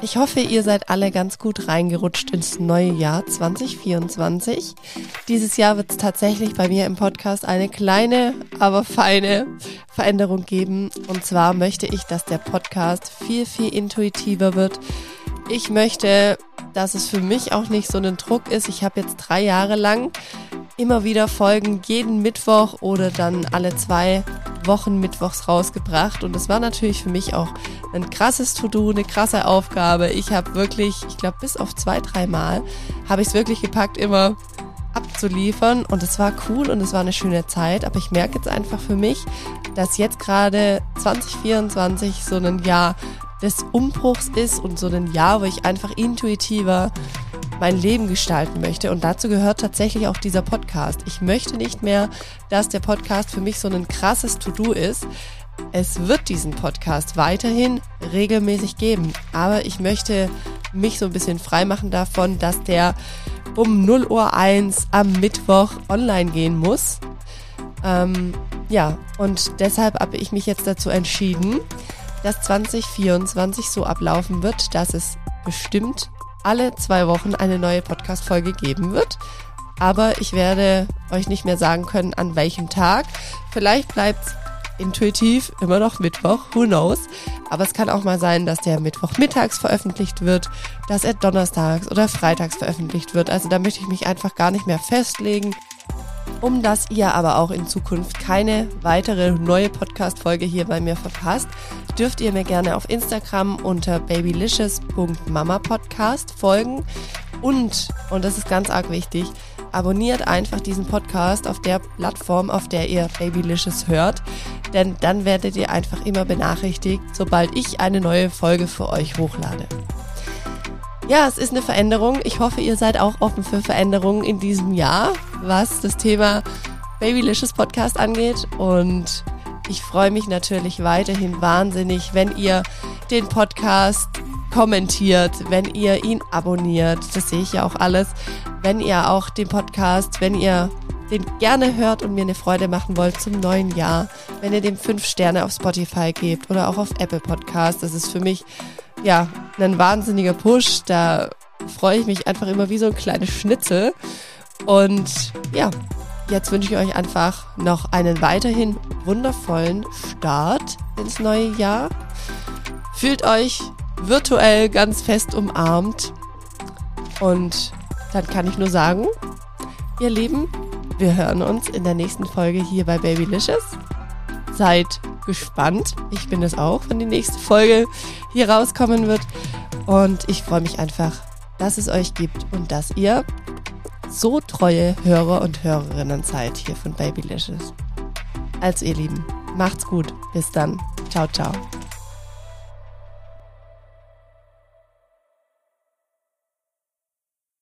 Ich hoffe, ihr seid alle ganz gut reingerutscht ins neue Jahr 2024. Dieses Jahr wird es tatsächlich bei mir im Podcast eine kleine, aber feine Veränderung geben. Und zwar möchte ich, dass der Podcast viel, viel intuitiver wird. Ich möchte, dass es für mich auch nicht so ein Druck ist. Ich habe jetzt drei Jahre lang immer wieder Folgen jeden Mittwoch oder dann alle zwei Wochen mittwochs rausgebracht. Und es war natürlich für mich auch ein krasses To-Do, eine krasse Aufgabe. Ich habe wirklich, ich glaube, bis auf zwei, drei Mal habe ich es wirklich gepackt, immer abzuliefern. Und es war cool und es war eine schöne Zeit. Aber ich merke jetzt einfach für mich, dass jetzt gerade 2024 so ein Jahr des Umbruchs ist und so ein Jahr, wo ich einfach intuitiver mein Leben gestalten möchte. Und dazu gehört tatsächlich auch dieser Podcast. Ich möchte nicht mehr, dass der Podcast für mich so ein krasses To-Do ist. Es wird diesen Podcast weiterhin regelmäßig geben, aber ich möchte mich so ein bisschen freimachen davon, dass der um 0 Uhr 1 am Mittwoch online gehen muss. Ähm, ja, und deshalb habe ich mich jetzt dazu entschieden, dass 2024 so ablaufen wird, dass es bestimmt alle zwei Wochen eine neue Podcast-Folge geben wird. Aber ich werde euch nicht mehr sagen können, an welchem Tag. Vielleicht bleibt intuitiv immer noch Mittwoch, who knows. Aber es kann auch mal sein, dass der Mittwoch mittags veröffentlicht wird, dass er donnerstags oder freitags veröffentlicht wird. Also da möchte ich mich einfach gar nicht mehr festlegen. Um dass ihr aber auch in Zukunft keine weitere neue Podcast-Folge hier bei mir verpasst, dürft ihr mir gerne auf Instagram unter babylicious.mamapodcast folgen. Und, und das ist ganz arg wichtig, abonniert einfach diesen Podcast auf der Plattform, auf der ihr Babylicious hört. Denn dann werdet ihr einfach immer benachrichtigt, sobald ich eine neue Folge für euch hochlade. Ja, es ist eine Veränderung. Ich hoffe, ihr seid auch offen für Veränderungen in diesem Jahr, was das Thema Babylicious Podcast angeht. Und ich freue mich natürlich weiterhin wahnsinnig, wenn ihr den Podcast kommentiert, wenn ihr ihn abonniert. Das sehe ich ja auch alles. Wenn ihr auch den Podcast, wenn ihr den gerne hört und mir eine Freude machen wollt zum neuen Jahr, wenn ihr dem fünf Sterne auf Spotify gebt oder auch auf Apple Podcast. Das ist für mich ja, ein wahnsinniger Push. Da freue ich mich einfach immer wie so ein kleines Schnitzel. Und ja, jetzt wünsche ich euch einfach noch einen weiterhin wundervollen Start ins neue Jahr. Fühlt euch virtuell ganz fest umarmt. Und dann kann ich nur sagen, ihr Lieben, wir hören uns in der nächsten Folge hier bei Babylicious. Seid gespannt. Ich bin es auch, wenn die nächste Folge hier rauskommen wird. Und ich freue mich einfach, dass es euch gibt und dass ihr so treue Hörer und Hörerinnen seid hier von Babylicious. Also ihr Lieben, macht's gut. Bis dann. Ciao, ciao.